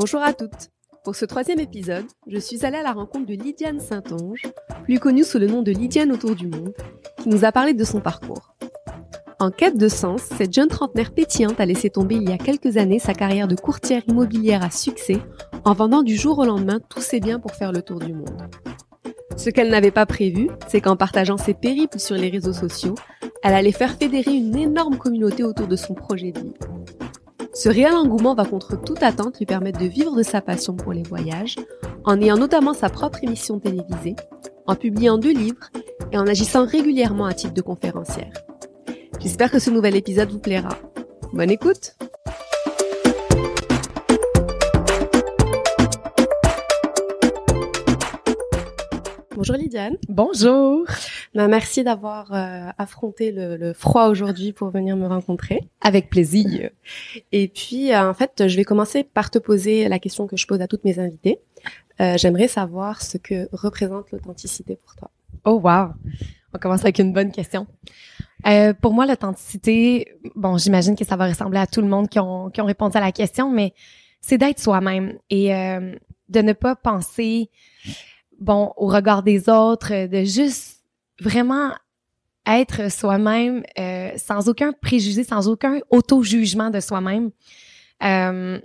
Bonjour à toutes. Pour ce troisième épisode, je suis allée à la rencontre de Lydiane Saint-Onge, plus connue sous le nom de Lydiane autour du monde, qui nous a parlé de son parcours. En quête de sens, cette jeune trentenaire pétillante a laissé tomber il y a quelques années sa carrière de courtière immobilière à succès en vendant du jour au lendemain tous ses biens pour faire le tour du monde. Ce qu'elle n'avait pas prévu, c'est qu'en partageant ses périples sur les réseaux sociaux, elle allait faire fédérer une énorme communauté autour de son projet de vie. Ce réel engouement va contre toute attente lui permettre de vivre de sa passion pour les voyages, en ayant notamment sa propre émission télévisée, en publiant deux livres et en agissant régulièrement à titre de conférencière. J'espère que ce nouvel épisode vous plaira. Bonne écoute Bonjour Lydiane. Bonjour. Ben, merci d'avoir euh, affronté le, le froid aujourd'hui pour venir me rencontrer. Avec plaisir. Et puis, euh, en fait, je vais commencer par te poser la question que je pose à toutes mes invités. Euh, J'aimerais savoir ce que représente l'authenticité pour toi. Oh wow. On commence avec une bonne question. Euh, pour moi, l'authenticité, bon, j'imagine que ça va ressembler à tout le monde qui ont, qui ont répondu à la question, mais c'est d'être soi-même et euh, de ne pas penser bon, au regard des autres, de juste vraiment être soi-même euh, sans aucun préjugé, sans aucun auto-jugement de soi-même. Euh,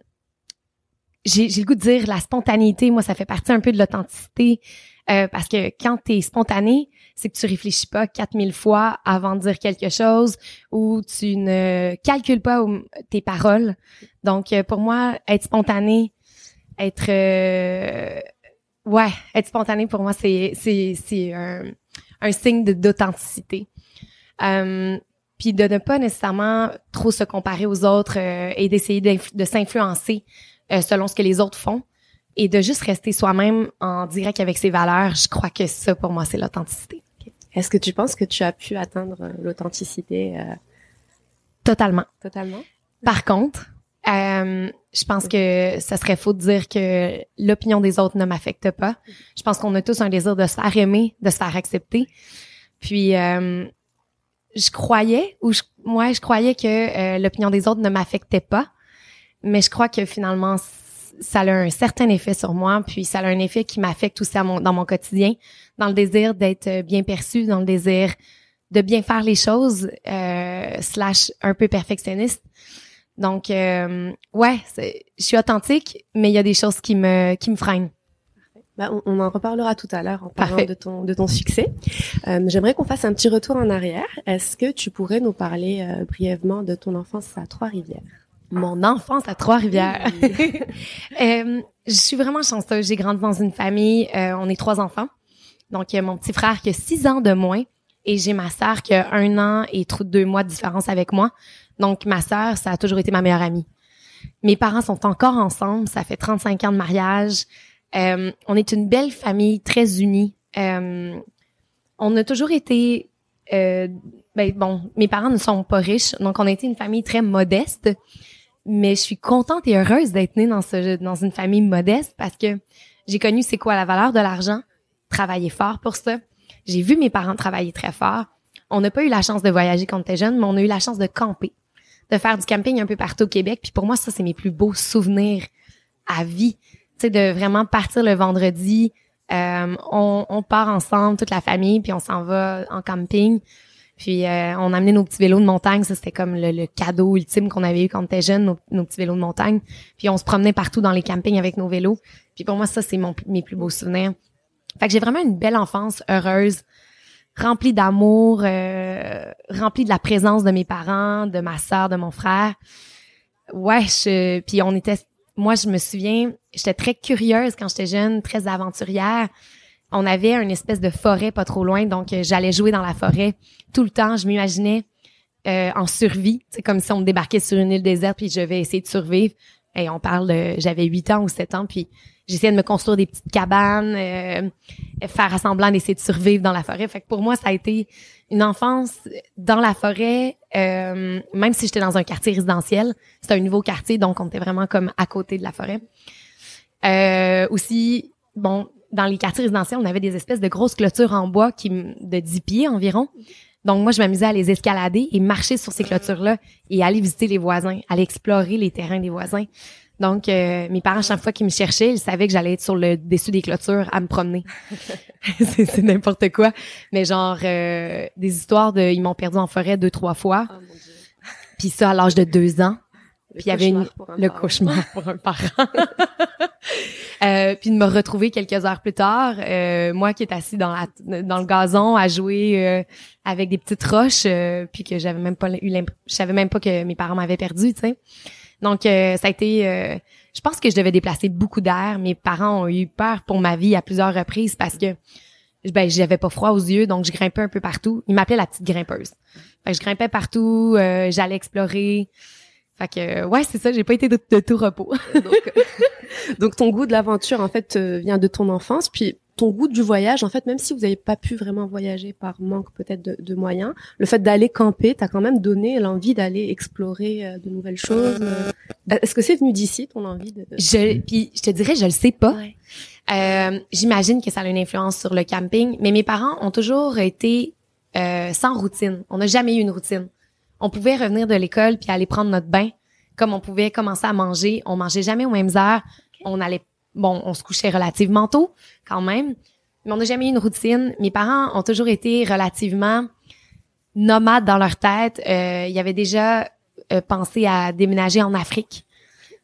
j'ai, j'ai le goût de dire la spontanéité, moi, ça fait partie un peu de l'authenticité. Euh, parce que quand tu es spontané, c'est que tu réfléchis pas 4000 fois avant de dire quelque chose ou tu ne calcules pas tes paroles. Donc, euh, pour moi, être spontané, être euh, Ouais, être spontané pour moi, c'est c'est c'est un, un signe d'authenticité. Euh, puis de ne pas nécessairement trop se comparer aux autres euh, et d'essayer de s'influencer euh, selon ce que les autres font et de juste rester soi-même en direct avec ses valeurs. Je crois que ça, pour moi, c'est l'authenticité. Est-ce que tu penses que tu as pu atteindre l'authenticité Totalement. Totalement. Par contre, euh, je pense que ça serait faux de dire que l'opinion des autres ne m'affecte pas. Je pense qu'on a tous un désir de se faire aimer, de se faire accepter. Puis euh, je croyais ou je, moi je croyais que euh, l'opinion des autres ne m'affectait pas, mais je crois que finalement ça a un certain effet sur moi, puis ça a un effet qui m'affecte aussi à dans mon quotidien, dans le désir d'être bien perçu, dans le désir de bien faire les choses, euh, slash un peu perfectionniste. Donc, euh, ouais, je suis authentique, mais il y a des choses qui me qui me freinent. Ben, on, en reparlera tout à l'heure en parlant de ton de ton succès. Euh, J'aimerais qu'on fasse un petit retour en arrière. Est-ce que tu pourrais nous parler euh, brièvement de ton enfance à Trois-Rivières? Mon enfance à Trois-Rivières. euh, je suis vraiment chanceuse. J'ai grandi dans une famille. Euh, on est trois enfants. Donc, il y a mon petit frère qui a six ans de moins et j'ai ma sœur qui a un an et deux mois de différence avec moi. Donc, ma sœur, ça a toujours été ma meilleure amie. Mes parents sont encore ensemble. Ça fait 35 ans de mariage. Euh, on est une belle famille, très unie. Euh, on a toujours été... Euh, ben, bon, mes parents ne sont pas riches, donc on a été une famille très modeste. Mais je suis contente et heureuse d'être née dans, ce, dans une famille modeste parce que j'ai connu c'est quoi la valeur de l'argent, travailler fort pour ça. J'ai vu mes parents travailler très fort. On n'a pas eu la chance de voyager quand on était jeune, mais on a eu la chance de camper de faire du camping un peu partout au Québec. Puis pour moi, ça, c'est mes plus beaux souvenirs à vie. Tu sais, de vraiment partir le vendredi, euh, on, part ensemble, toute la famille, puis on s'en va en camping. Puis euh, on a amené nos petits vélos de montagne, ça c'était comme le, cadeau ultime qu'on avait eu quand on était jeune, nos, petits vélos de montagne. Puis on se promenait partout dans les campings avec nos vélos. Puis pour moi ça c'est mes plus beaux souvenirs. Fait que j'ai vraiment une belle enfance heureuse rempli d'amour, euh, rempli de la présence de mes parents, de ma sœur, de mon frère. Ouais, je, puis on était, moi je me souviens, j'étais très curieuse quand j'étais jeune, très aventurière. On avait une espèce de forêt pas trop loin, donc euh, j'allais jouer dans la forêt tout le temps. Je m'imaginais euh, en survie, c'est comme si on me débarquait sur une île déserte puis je vais essayer de survivre. Et on parle j'avais huit ans ou sept ans, puis j'essayais de me construire des petites cabanes, euh, faire semblant d'essayer de survivre dans la forêt. Fait que pour moi, ça a été une enfance dans la forêt, euh, même si j'étais dans un quartier résidentiel. C'était un nouveau quartier, donc on était vraiment comme à côté de la forêt. Euh, aussi, bon, dans les quartiers résidentiels, on avait des espèces de grosses clôtures en bois qui de 10 pieds environ. Donc moi, je m'amusais à les escalader et marcher sur ces clôtures-là et aller visiter les voisins, aller explorer les terrains des voisins. Donc, euh, mes parents, chaque fois qu'ils me cherchaient, ils savaient que j'allais être sur le dessus des clôtures à me promener. c'est c'est n'importe quoi. Mais genre, euh, des histoires de... Ils m'ont perdu en forêt deux, trois fois. Oh mon dieu. Puis ça, à l'âge de deux ans. Le Puis il y avait une- le parent. cauchemar pour un parent. Euh, puis de me retrouver quelques heures plus tard, euh, moi qui est assis dans la dans le gazon à jouer euh, avec des petites roches, euh, puis que j'avais même pas eu je savais même pas que mes parents m'avaient perdu, tu sais. Donc euh, ça a été, euh, je pense que je devais déplacer beaucoup d'air. Mes parents ont eu peur pour ma vie à plusieurs reprises parce que ben j'avais pas froid aux yeux, donc je grimpais un peu partout. Ils m'appelaient la petite grimpeuse. Fait que je grimpais partout, euh, j'allais explorer. Fait que ouais, c'est ça, j'ai pas été de, tout repos. donc, euh, donc ton goût de l'aventure en fait vient de ton enfance, puis ton goût du voyage en fait, même si vous n'avez pas pu vraiment voyager par manque peut-être de, de moyens, le fait d'aller camper t'a quand même donné l'envie d'aller explorer euh, de nouvelles choses. euh. Est-ce que c'est venu d'ici ton envie de Je puis je te dirais, je le sais pas. Ouais. Euh, J'imagine que ça a une influence sur le camping, mais mes parents ont toujours été euh, sans routine. On n'a jamais eu une routine. On pouvait revenir de l'école puis aller prendre notre bain, comme on pouvait commencer à manger. On mangeait jamais aux mêmes heures. On allait, bon, on se couchait relativement tôt quand même, mais on n'a jamais eu une routine. Mes parents ont toujours été relativement nomades dans leur tête. Euh, ils avaient déjà euh, pensé à déménager en Afrique.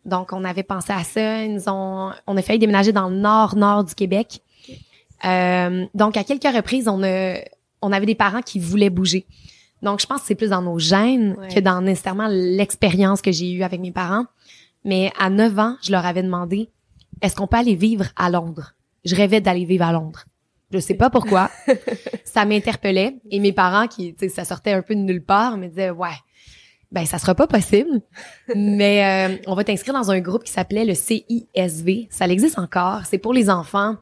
Donc, on avait pensé à ça. Ils nous ont, on a failli déménager dans le nord-nord du Québec. Euh, donc, à quelques reprises, on a, on avait des parents qui voulaient bouger. Donc, je pense que c'est plus dans nos gènes Ouais. que dans nécessairement l'expérience que j'ai eue avec mes parents. Mais à 9 ans, je leur avais demandé, est-ce qu'on peut aller vivre à Londres? Je rêvais d'aller vivre à Londres. Je sais pas pourquoi. ça m'interpellait. Et mes parents, qui, tu sais, ça sortait un peu de nulle part, me disaient, ouais, ben, ça sera pas possible. Mais euh, on va t'inscrire dans un groupe qui s'appelait le CISV. Ça existe encore. C'est pour les enfants,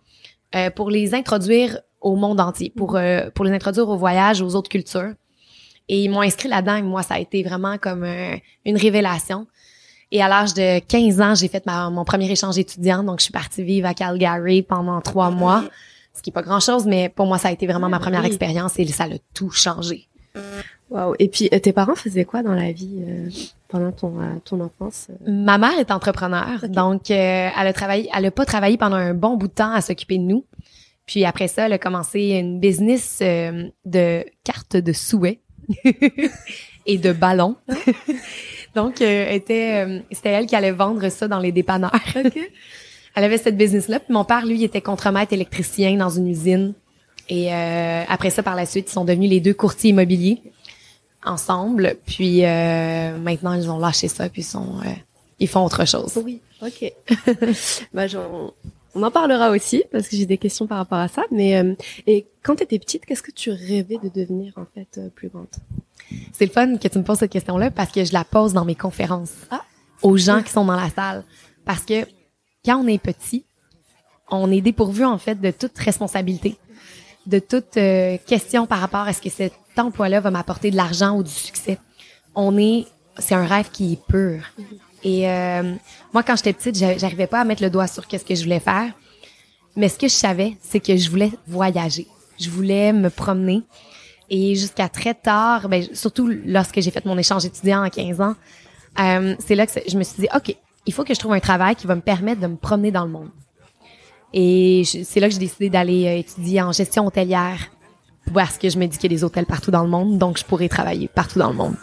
euh, pour les introduire au monde entier, pour euh, pour les introduire au voyage, aux autres cultures. Et ils m'ont inscrit là-dedans. Et moi, ça a été vraiment comme une révélation. Et à l'âge de 15 ans, j'ai fait ma- mon premier échange étudiant. Donc, je suis partie vivre à Calgary pendant trois mois. Ce qui est pas grand-chose, mais pour moi, ça a été vraiment ma première Oui. expérience et ça a tout changé. Waouh. Et puis euh, tes parents faisaient quoi dans la vie euh, pendant ton euh, ton enfance? Ma mère est entrepreneur, donc euh, elle a travaillé, elle a pas travaillé pendant un bon bout de temps à s'occuper de nous. Puis après ça, elle a commencé une business euh, de cartes de souhaits et de ballons. donc euh, était, euh, c'était elle qui allait vendre ça dans les dépanneurs. Elle avait cette business-là. Puis mon père, lui, était contremaître électricien dans une usine. Et euh, après ça, par la suite, ils sont devenus les deux courtiers immobiliers ensemble. Puis euh, maintenant, ils ont lâché ça, puis ils sont, euh, ils font autre chose. Oui. Ok. j'en- on en parlera aussi parce que j'ai des questions par rapport à ça. Mais euh, et quand tu étais petite, qu'est-ce que tu rêvais de devenir en fait euh, plus grande? C'est le fun que tu me poses cette question-là parce que je la pose dans mes conférences Ah. aux gens qui sont dans la salle. Parce que quand on est petit, on est dépourvu en fait de toute responsabilité, de toute euh, question par rapport à ce que cet emploi-là va m'apporter de l'argent ou du succès. On est, c'est un rêve qui est pur. Et euh, moi, quand j'étais petite, j'a- j'arrivais pas à mettre le doigt sur qu'est-ce que je voulais faire. Mais ce que je savais, c'est que je voulais voyager. Je voulais me promener. Et jusqu'à très tard, ben, surtout lorsque j'ai fait mon échange étudiant à 15 ans, euh, c'est là que je me suis dit, OK, il faut que je trouve un travail qui va me permettre de me promener dans le monde. Et c'est là que j'ai décidé d'aller euh, étudier en gestion hôtelière parce que je me dis qu'il y a des hôtels partout dans le monde, donc je pourrais travailler partout dans le monde.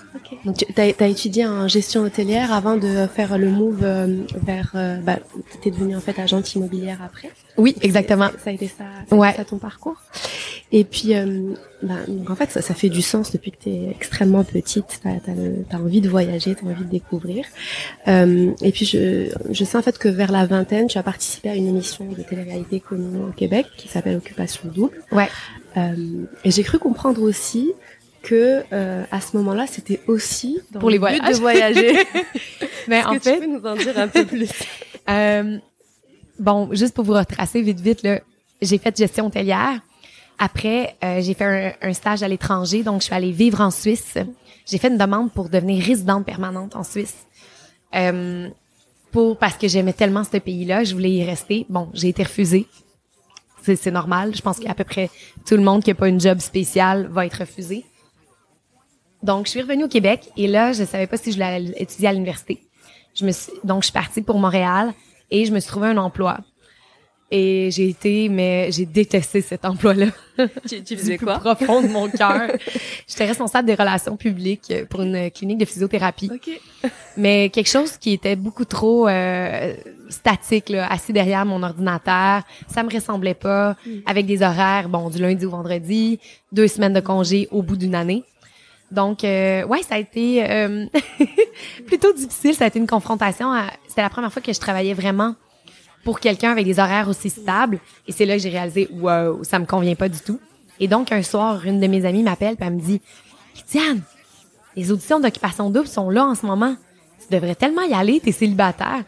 Donc tu as, étudié en gestion hôtelière avant de faire le move euh, vers. Euh, bah, t'es devenue en fait agente immobilière après. Oui, exactement. Ça, ça a été ça, ça, a été Ouais. ça ton parcours? Et puis, euh, bah, donc en fait, ça, ça fait du sens depuis que tu es extrêmement petite. Tu as, envie de voyager, tu as envie de découvrir. Euh, et puis, je, je sais en fait que vers la vingtaine, tu as participé à une émission de télé-réalité connue au Québec qui s'appelle Occupation Double. Ouais. Euh, et j'ai cru comprendre aussi que euh, à ce moment-là, c'était aussi dans Pour le les but voyages. de voyager. Mais en que fait, tu peux nous en dire un peu plus? Euh, bon, juste pour vous retracer vite, vite, j'ai fait gestion hôtelière. Après, euh, j'ai fait un, un stage à l'étranger, donc je suis allée vivre en Suisse. J'ai fait une demande pour devenir résidente permanente en Suisse. Euh, pour parce que j'aimais tellement ce pays-là, je voulais y rester. Bon, j'ai été refusée. C'est, normal. Je pense qu'à peu près tout le monde qui a pas une job spéciale va être refusé. Donc, je suis revenue au Québec et là, je savais pas si je voulais étudier à l'université. Je me suis, donc, je suis partie pour Montréal et je me suis trouvé un emploi. Et j'ai été, mais j'ai détesté cet emploi-là. Tu, tu faisais quoi? profond de mon cœur. J'étais responsable des relations publiques pour une clinique de physiothérapie. Ok. Mais quelque chose qui était beaucoup trop euh, statique, là, assis derrière mon ordinateur. Ça me ressemblait pas. Avec des horaires, bon, du lundi au vendredi, deux semaines de congé au bout d'une année. Donc, euh, ouais, ça a été euh, plutôt difficile. Ça a été une confrontation. à- C'était la première fois que je travaillais vraiment pour quelqu'un avec des horaires aussi stables. Et c'est là que j'ai réalisé, wow, ça me convient pas du tout. Et donc, un soir, une de mes amies m'appelle et elle me dit, Diane, les auditions d'occupation double sont là en ce moment. Tu devrais tellement y aller, t'es célibataire.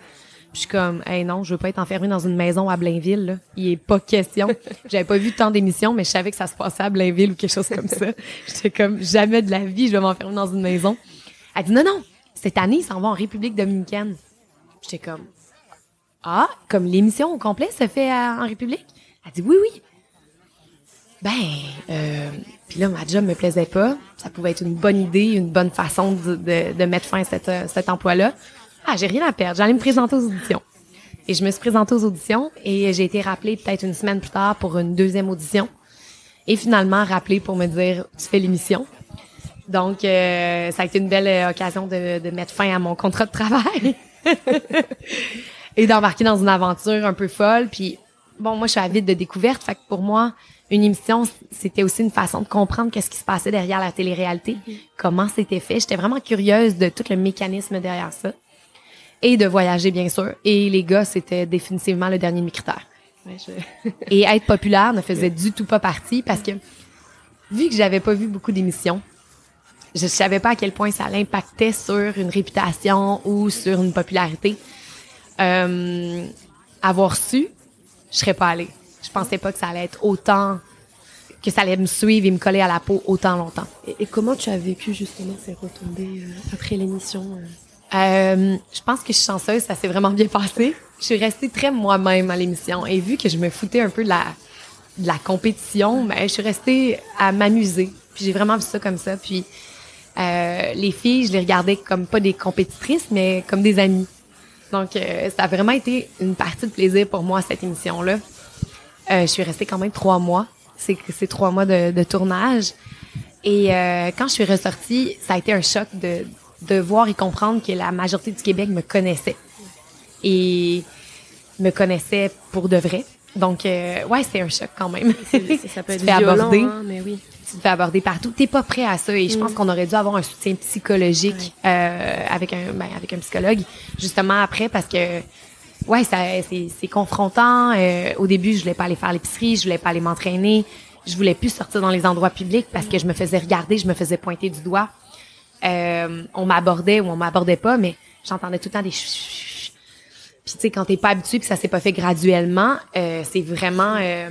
Puis je suis comme, hey non, je veux pas être enfermée dans une maison à Blainville. Là. Il est pas question. J'avais pas vu tant d'émissions, mais je savais que ça se passait à Blainville ou quelque chose comme ça. J'étais comme, jamais de la vie, je vais m'enfermer dans une maison. Elle dit, non, non, cette année, ils s'en vont en République dominicaine. J'étais comme, ah, comme l'émission au complet se fait en République? Elle dit, oui, oui. Ben, euh, puis là, ma job me plaisait pas. Ça pouvait être une bonne idée, une bonne façon de, mettre fin à euh, cet emploi-là. Ah, j'ai rien à perdre. J'allais me présenter aux auditions. Et je me suis présentée aux auditions et j'ai été rappelée peut-être une semaine plus tard pour une deuxième audition. Et finalement, rappelée pour me dire, tu fais l'émission. Donc, euh, ça a été une belle euh, occasion de mettre fin à mon contrat de travail. et d'embarquer dans une aventure un peu folle. Puis, bon, moi, je suis avide de découverte. Fait que pour moi, une émission, c'était aussi une façon de comprendre qu'est-ce qui se passait derrière la télé-réalité, comment c'était fait. J'étais vraiment curieuse de tout le mécanisme derrière ça. Et de voyager, bien sûr. Et les gars, c'était définitivement le dernier de mes critères. Ouais, je- Et être populaire ne faisait du tout pas partie parce que, vu que j'avais pas vu beaucoup d'émissions, je savais pas à quel point ça l'impactait sur une réputation ou sur une popularité. Euh, avoir su, je serais pas allée. Je pensais pas que ça allait être autant, que ça allait me suivre et me coller à la peau autant longtemps. Et, et comment tu as vécu justement ces retombées euh, après l'émission euh? Euh, je pense que je suis chanceuse, ça s'est vraiment bien passé. Je suis restée très moi-même à l'émission et vu que je me foutais un peu de la, de la compétition, ben, je suis restée à m'amuser. Puis j'ai vraiment vu ça comme ça. Puis euh, les filles, je les regardais comme pas des compétitrices, mais comme des amies. Donc euh, ça a vraiment été une partie de plaisir pour moi cette émission-là. Euh, je suis restée quand même trois mois. C'est trois mois de, de tournage. Et euh, quand je suis ressortie, ça a été un choc de, de voir et comprendre que la majorité du Québec me connaissait. Et me connaissait pour de vrai. Donc, euh, ouais, c'est un choc quand même. Ça peut être violent, hein, mais oui. Tu te fais aborder partout. T'es pas prêt à ça et je Mm. pense qu'on aurait dû avoir un soutien psychologique euh, avec un ben, avec un psychologue justement après parce que ouais ça c'est c'est confrontant. Euh, au début je voulais pas aller faire l'épicerie, je voulais pas aller m'entraîner, je voulais plus sortir dans les endroits publics parce que je me faisais regarder, je me faisais pointer du doigt. Euh, on m'abordait ou on m'abordait pas, mais j'entendais tout le temps des. Puis tu sais quand t'es pas habitué puis ça s'est pas fait graduellement, euh, c'est vraiment euh,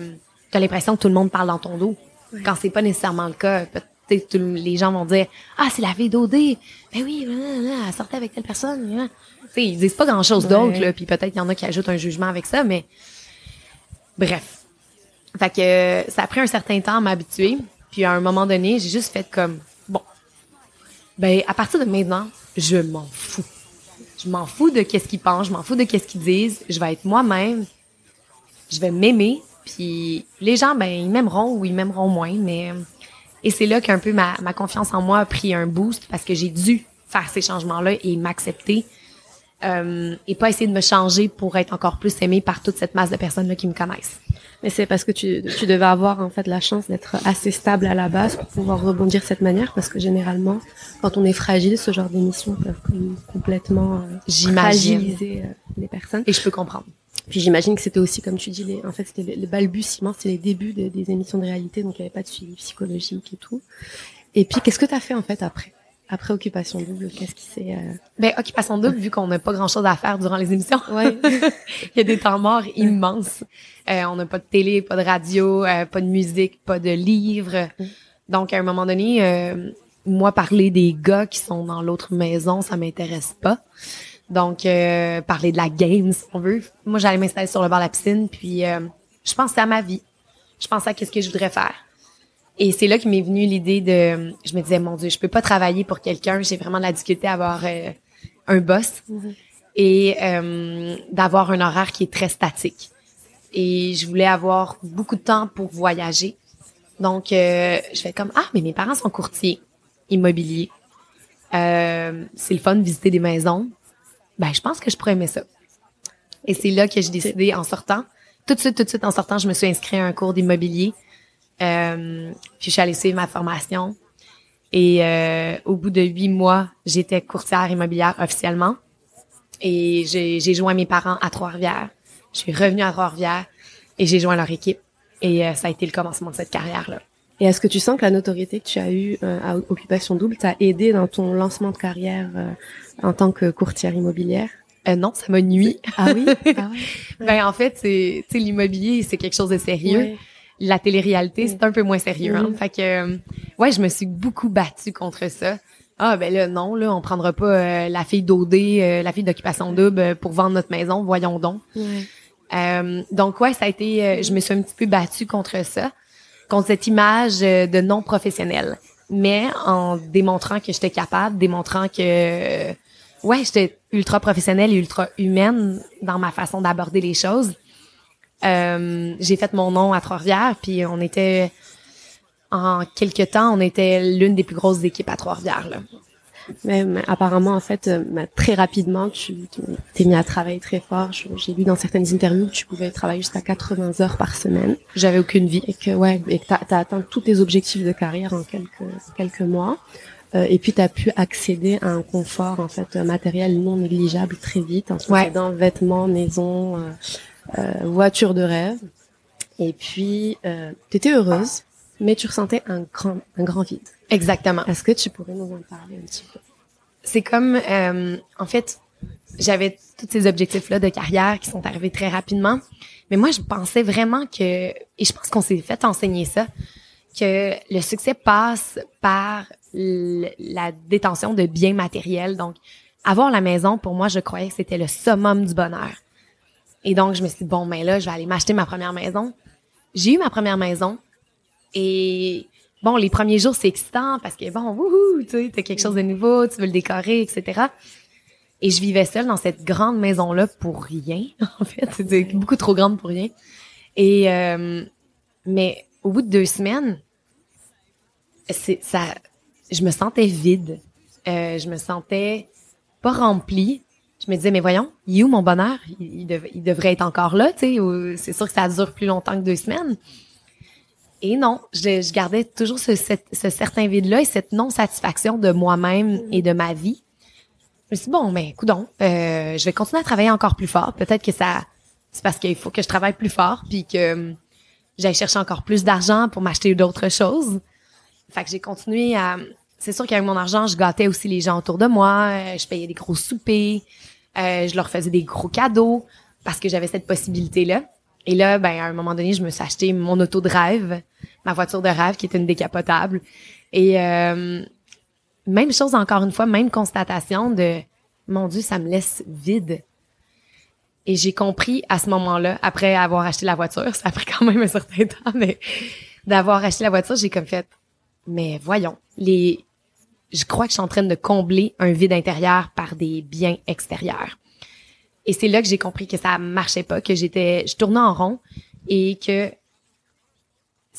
t'as l'impression que tout le monde parle dans ton dos. Quand c'est pas nécessairement le cas, peut-être tout le- les gens vont dire ah c'est la fille d'OD, ben oui, blablabla, elle sortait avec telle personne. blablabla. Tu sais ils disent pas grand chose d'autre Ouais. puis peut-être qu'il y en a qui ajoutent un jugement avec ça, mais bref. Fait que euh, ça a pris un certain temps à m'habituer, puis à un moment donné j'ai juste fait comme bon ben à partir de maintenant je m'en fous. Je m'en fous de qu'est-ce qu'ils pensent, je m'en fous de qu'est-ce qu'ils disent. Je vais être moi-même. Je vais m'aimer. Puis les gens, ben ils m'aimeront ou ils m'aimeront moins, mais et c'est là qu'un peu ma, ma confiance en moi a pris un boost parce que j'ai dû faire ces changements-là et m'accepter euh, et pas essayer de me changer pour être encore plus aimée par toute cette masse de personnes là qui me connaissent. Mais c'est parce que tu, tu devais avoir en fait la chance d'être assez stable à la base pour pouvoir rebondir de cette manière parce que généralement quand on est fragile ce genre d'émissions peuvent complètement euh, fragiliser euh, les personnes. Et je peux comprendre. Puis j'imagine que c'était aussi comme tu dis les, en fait c'était les, les balbutiements, c'était les débuts de- des émissions de réalité donc il n'y avait pas de suivi psychologique et tout. Et puis qu'est-ce que tu as fait en fait après? Après occupation double qu'est-ce qui s'est euh... Ben occupation double vu qu'on n'a pas grand-chose à faire durant les émissions. ouais Il y a des temps morts immenses. Euh, on n'a pas de télé, pas de radio, euh, pas de musique, pas de livres. Donc, à un moment donné, euh, moi, parler des gars qui sont dans l'autre maison, ça m'intéresse pas. Donc, euh, parler de la game, si on veut. Moi, j'allais m'installer sur le bord de la piscine, puis euh, je pensais à ma vie. Je pensais à qu'est-ce que je voudrais faire. Et c'est là que m'est venue l'idée de... Je me disais, mon Dieu, je peux pas travailler pour quelqu'un. J'ai vraiment de la difficulté à avoir euh, un boss. et euh, d'avoir un horaire qui est très statique. Et je voulais avoir beaucoup de temps pour voyager. Donc, euh, je fais comme, ah, mais mes parents sont courtiers immobiliers. Euh, c'est le fun de visiter des maisons. Ben, je pense que je pourrais aimer ça. Et c'est là que j'ai décidé en sortant. Tout de suite, tout de suite en sortant, je me suis inscrite à un cours d'immobilier. Euh, puis je suis allée suivre ma formation. Et euh, au bout de huit mois, j'étais courtière immobilière officiellement. Et j'ai joint mes parents à Trois-Rivières. Je suis revenue à Trois-Rivières et j'ai joint leur équipe. Et euh, ça a été le commencement de cette carrière-là. Et est-ce que tu sens que la notoriété que tu as eue euh, à Occupation Double t'a aidé dans ton lancement de carrière euh, en tant que courtière immobilière? Euh, non, ça m'a nuit. Ah oui? Ah ben en fait, c'est l'immobilier, c'est quelque chose de sérieux. La télé-réalité, c'est un peu moins sérieux. Hein? Fait que ouais, je me suis beaucoup battue contre ça. Ah ben là non, là on prendra pas la fille d'OD, la fille d'occupation double pour vendre notre maison, voyons donc. donc ouais, ça a été je me suis un petit peu battue contre ça contre cette image euh, de non professionnel. Mais en démontrant que j'étais capable, démontrant que ouais, j'étais ultra professionnelle et ultra humaine dans ma façon d'aborder les choses. Euh, j'ai fait mon nom à Trois-Rivières, puis on était en quelques temps, on était l'une des plus grosses équipes à Trois-Rivières. Mais, apparemment, en fait, euh, très rapidement, tu t'es mis à travailler très fort. J'ai lu dans certaines interviews que tu pouvais travailler jusqu'à 80 heures par semaine. J'avais aucune vie. Et que, ouais, et que t'as as atteint tous tes objectifs de carrière en quelques, quelques mois. Euh, et puis, tu as pu accéder à un confort, en fait, matériel non négligeable très vite, en possédant vêtements, maison, euh, euh, voiture de rêve. Et puis, euh, tu étais heureuse, mais tu ressentais un grand, un grand vide. Exactement. Est-ce que tu pourrais nous en parler un petit peu? C'est comme, euh, en fait, j'avais tous ces objectifs-là de carrière qui sont arrivés très rapidement. Mais moi, je pensais vraiment que, et je pense qu'on s'est fait enseigner ça, que le succès passe par la détention de biens matériels. Donc, avoir la maison, pour moi, je croyais que c'était le summum du bonheur. Et donc, je me suis dit, bon, mais là, je vais aller m'acheter ma première maison. J'ai eu ma première maison et bon, les premiers jours, c'est excitant parce que bon, wouhou, tu sais, t'as quelque chose de nouveau, tu veux le décorer, etc. Et je vivais seule dans cette grande maison-là pour rien, en fait. C'était beaucoup trop grande pour rien. Et, euh, mais au bout de deux semaines, c'est, ça, je me sentais vide. Euh, je me sentais pas remplie. Je me disais, mais voyons, il est où mon bonheur? Il, il devrait être encore là, tu sais. C'est sûr que ça dure plus longtemps que deux semaines. Et non, je, je gardais toujours ce, ce certain vide-là et cette non-satisfaction de moi-même et de ma vie. Je me suis dit, bon, mais coudon, euh, je vais continuer à travailler encore plus fort. Peut-être que ça, c'est parce qu'il faut que je travaille plus fort puis que euh, j'aille chercher encore plus d'argent pour m'acheter d'autres choses. Fait que j'ai continué à... C'est sûr qu'avec mon argent, je gâtais aussi les gens autour de moi. Euh, je payais des gros soupers. Euh, je leur faisais des gros cadeaux parce que j'avais cette possibilité-là. Et là, ben, à un moment donné, je me suis acheté mon auto de rêve, ma voiture de rêve qui était une décapotable. Et euh, même chose encore une fois, même constatation de mon Dieu, ça me laisse vide. Et j'ai compris à ce moment-là, après avoir acheté la voiture, ça a pris quand même un certain temps, mais d'avoir acheté la voiture, j'ai comme fait, mais voyons, les, je crois que je suis en train de combler un vide intérieur par des biens extérieurs. Et c'est là que j'ai compris que ça marchait pas, que j'étais, je tournais en rond et que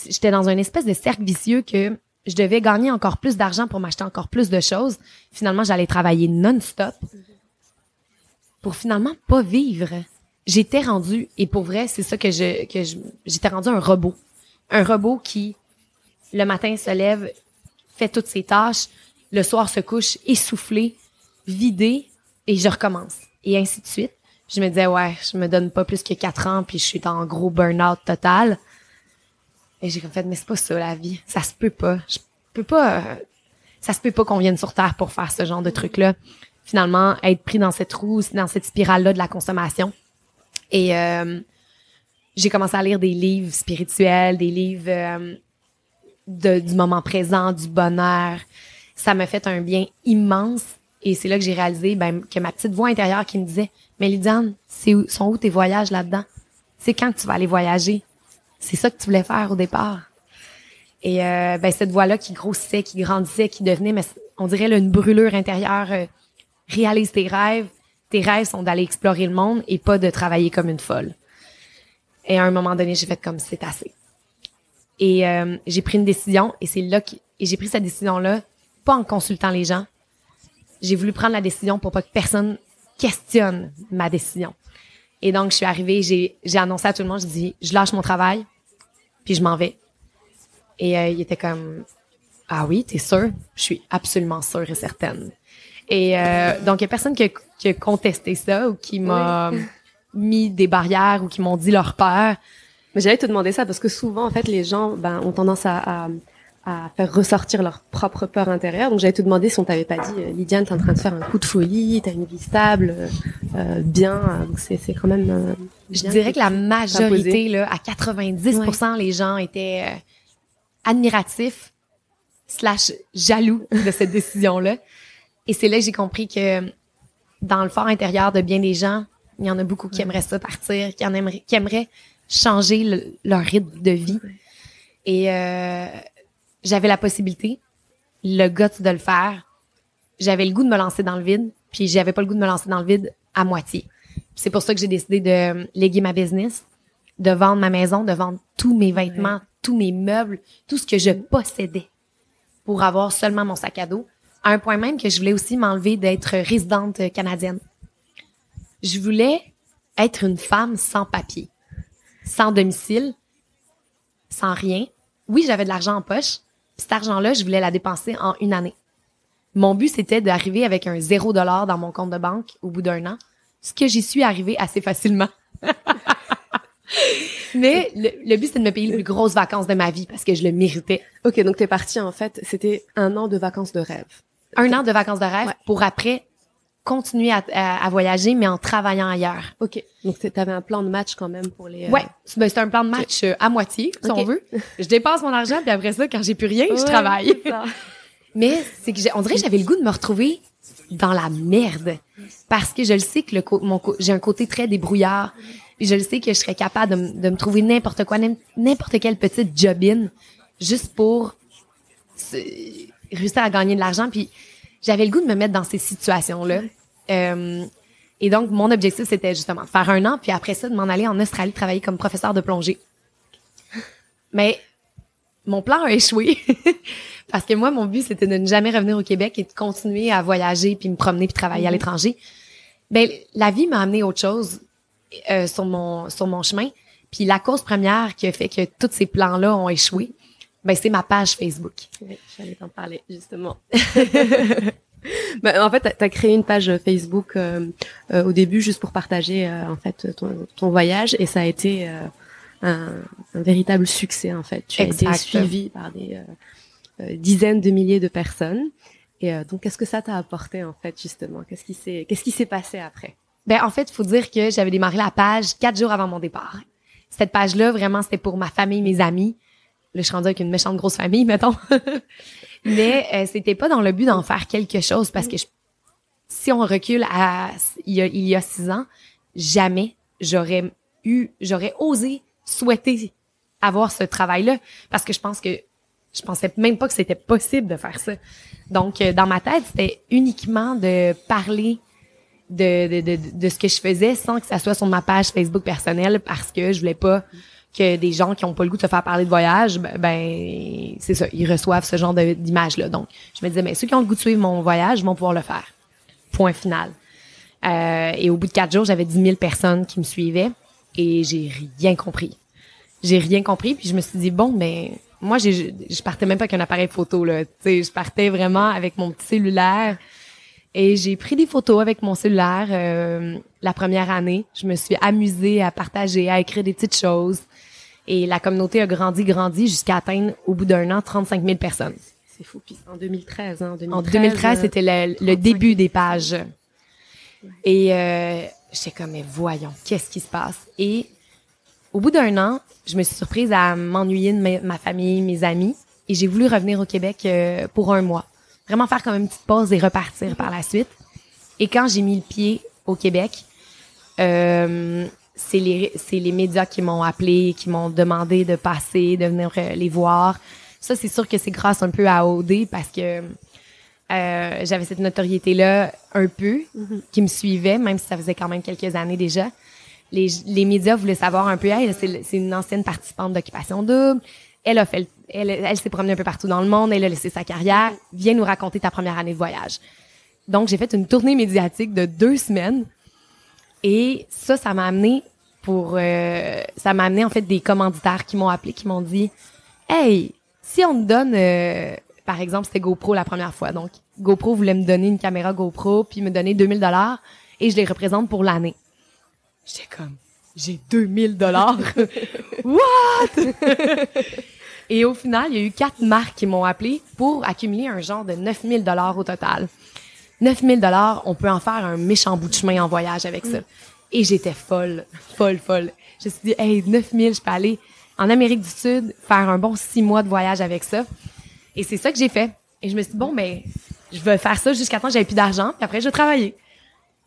j'étais dans une espèce de cercle vicieux que je devais gagner encore plus d'argent pour m'acheter encore plus de choses. Finalement, j'allais travailler non-stop pour finalement pas vivre. J'étais rendu, et pour vrai, c'est ça que je, que j'étais rendu un robot. Un robot qui, le matin, se lève, fait toutes ses tâches, le soir se couche essoufflé, vidé, et je recommence. Et ainsi de suite je me disais, ouais, je me donne pas plus que quatre ans, puis je suis en gros burn-out total. Et j'ai comme fait, mais c'est pas ça la vie. Ça se peut pas. Je peux pas. Euh, ça se peut pas qu'on vienne sur Terre pour faire ce genre de truc-là. Finalement, être pris dans cette roue, dans cette spirale-là de la consommation. Et euh, j'ai commencé à lire des livres spirituels, des livres euh, de, du moment présent, du bonheur. Ça m'a fait un bien immense. Et c'est là que j'ai réalisé ben, que ma petite voix intérieure qui me disait mais Lydiane, c'est où, sont où tes voyages là-dedans? C'est quand tu vas aller voyager? C'est ça que tu voulais faire au départ. Et euh, ben, cette voix-là qui grossissait, qui grandissait, qui devenait, mais on dirait là, une brûlure intérieure, euh, réalise tes rêves, tes rêves sont d'aller explorer le monde et pas de travailler comme une folle. Et à un moment donné, j'ai fait comme c'est assez. Et euh, j'ai pris une décision et c'est là que et j'ai pris cette décision là pas en consultant les gens. J'ai voulu prendre la décision pour pas que personne questionne ma décision. Et donc je suis arrivée, j'ai j'ai annoncé à tout le monde, je dis je lâche mon travail puis je m'en vais. Et euh, il était comme ah oui, t'es sûr? Je suis absolument sûre et certaine. Et euh, donc il y a personne qui a, qui a contesté ça ou qui m'a mis des barrières ou qui m'ont dit leur peur. Mais j'allais te demander ça parce que souvent, en fait, les gens ben, ont tendance à, à, à faire ressortir leur propre peur intérieure. Donc j'allais te demander si on t'avait pas dit, euh, Lydiane, t'es en train de faire un coup de folie, t'as une vie stable, euh, bien. Donc c'est, c'est quand même. Euh, Je dirais que la majorité, là, à 90%, les gens étaient euh, admiratifs slash jaloux de cette décision-là. Et c'est là que j'ai compris que dans le fort intérieur de bien des gens, il y en a beaucoup qui aimeraient ça partir, qui, en aimeraient, qui aimeraient changer le- leur rythme de vie. Et euh, j'avais la possibilité, le guts de le faire. J'avais le goût de me lancer dans le vide, puis j'avais pas le goût de me lancer dans le vide à moitié. C'est pour ça que j'ai décidé de léguer ma business, de vendre ma maison, de vendre tous mes vêtements, tous mes meubles, tout ce que je possédais pour avoir seulement mon sac à dos. À un point même que je voulais aussi m'enlever d'être résidente canadienne. Je voulais être une femme sans papier, sans domicile, sans rien. Oui, j'avais de l'argent en poche. Cet argent-là, je voulais la dépenser en une année. Mon but, c'était d'arriver avec un zéro dollar dans mon compte de banque au bout d'un an, ce que j'y suis arrivé assez facilement. Mais le, le but, c'était de me payer les plus grosses vacances de ma vie parce que je le méritais. Ok, donc t'es parti en fait, c'était un an de vacances de rêve. Un an de vacances de rêve Ouais. pour après continuer à, à- à voyager, mais en travaillant ailleurs. Ok, donc t'es- t'avais un plan de match quand même pour les. euh, Ouais, c'est ben, c'est un plan de match euh, à moitié, si on veut. Je dépense mon argent, puis après ça, quand j'ai plus rien, je travaille. ça. Mais c'est que j'ai- on dirait que j'avais le goût de me retrouver dans la merde parce que je le sais que le mon j'ai un côté très débrouillard. Puis je le sais que je serais capable de, de me trouver n'importe quoi, n'im- n'importe quelle petite jobine juste pour réussir à gagner de l'argent. Puis j'avais le goût de me mettre dans ces situations-là. Euh, et donc mon objectif c'était justement de faire un an, puis après ça de m'en aller en Australie travailler comme professeur de plongée. Mais mon plan a échoué parce que moi mon but c'était de ne jamais revenir au Québec et de continuer à voyager puis me promener puis travailler à l'étranger. Ben la vie m'a amené autre chose euh, sur mon sur mon chemin. Puis la cause première qui a fait que tous ces plans-là ont échoué, ben c'est ma page Facebook. Oui, j'allais t'en parler justement. Ben, en fait, t'as as créé une page Facebook euh, euh, au début juste pour partager euh, en fait ton, ton voyage et ça a été euh, un, un véritable succès en fait. Tu as été suivi par des euh, euh, dizaines de milliers de personnes. Et euh, donc, qu'est-ce que ça t'a apporté en fait justement? Qu'est-ce qui s'est qu'est-ce qui s'est passé après? Ben en fait, il faut dire que j'avais démarré la page quatre jours avant mon départ. Cette page-là, vraiment, c'était pour ma famille, mes amis. Là, je suis rendue avec une méchante grosse famille, mettons. Mais euh, c'était pas dans le but d'en faire quelque chose parce que je- si on recule à il y a, il y a six ans, jamais j'aurais eu, j'aurais osé souhaiter avoir ce travail-là parce que je pense que je pensais même pas que c'était possible de faire ça. Donc, euh, dans ma tête, c'était uniquement de parler de, de, de, de ce que je faisais sans que ça soit sur ma page Facebook personnelle parce que je voulais pas que des gens qui ont pas le goût de se faire parler de voyage, ben, ben, c'est ça, ils reçoivent ce genre d'image-là. Donc, je me disais, mais ceux qui ont le goût de suivre mon voyage vont pouvoir le faire. Point final. Euh, et au bout de quatre jours, j'avais 10 000 personnes qui me suivaient et j'ai rien compris. J'ai rien compris, puis je me suis dit, bon, mais moi, je partais même pas avec un appareil photo, là. Sais, je partais vraiment avec mon petit cellulaire. Et j'ai pris des photos avec mon cellulaire euh, la première année. Je me suis amusée à partager, à écrire des petites choses. Et la communauté a grandi, grandi jusqu'à atteindre, au bout d'un an, 35 000 personnes. C'est fou. Puis en 2013, hein, 2013, En 2013, euh, c'était le, le 35 début des pages. Et euh, j'étais comme, mais voyons, qu'est-ce qui se passe? Et au bout d'un an, je me suis surprise à m'ennuyer de ma, ma famille, mes amis. Et j'ai voulu revenir au Québec euh, pour un mois. Vraiment faire comme une petite pause et repartir par la suite. Et quand j'ai mis le pied au Québec, euh, c'est les, c'est les médias qui m'ont appelé, qui m'ont demandé de passer, de venir euh, les voir. Ça, c'est sûr que c'est grâce un peu à OD parce que Euh, j'avais cette notoriété-là un peu, Mhm. qui me suivait, même si ça faisait quand même quelques années déjà. Les, les médias voulaient savoir un peu, hey, c'est une ancienne participante d'Occupation Double. Elle a fait, le- elle, elle s'est promenée un peu partout dans le monde, elle a laissé sa carrière. Viens nous raconter ta première année de voyage. Donc, j'ai fait une tournée médiatique de deux semaines. Et ça, ça m'a amené pour, euh, ça m'a amené en fait des commanditaires qui m'ont appelé, qui m'ont dit, hey, si on te donne, euh, par exemple, c'était GoPro la première fois. Donc, GoPro voulait me donner une caméra GoPro puis me donner 2000 dollars et je les représente pour l'année. J'étais comme, j'ai 2000 dollars? What? et au final, il y a eu quatre marques qui m'ont appelé pour accumuler un genre de 9000 dollars au total. 9000 dollars, on peut en faire un méchant bout de chemin en voyage avec ça. Et j'étais folle, folle, folle. Je me suis dit, hey, 9000, je peux aller en Amérique du Sud, faire un bon six mois de voyage avec ça. Et c'est ça que j'ai fait. Et je me suis dit, bon, ben, je vais faire ça jusqu'à temps que j'avais plus d'argent, puis après, je vais travailler.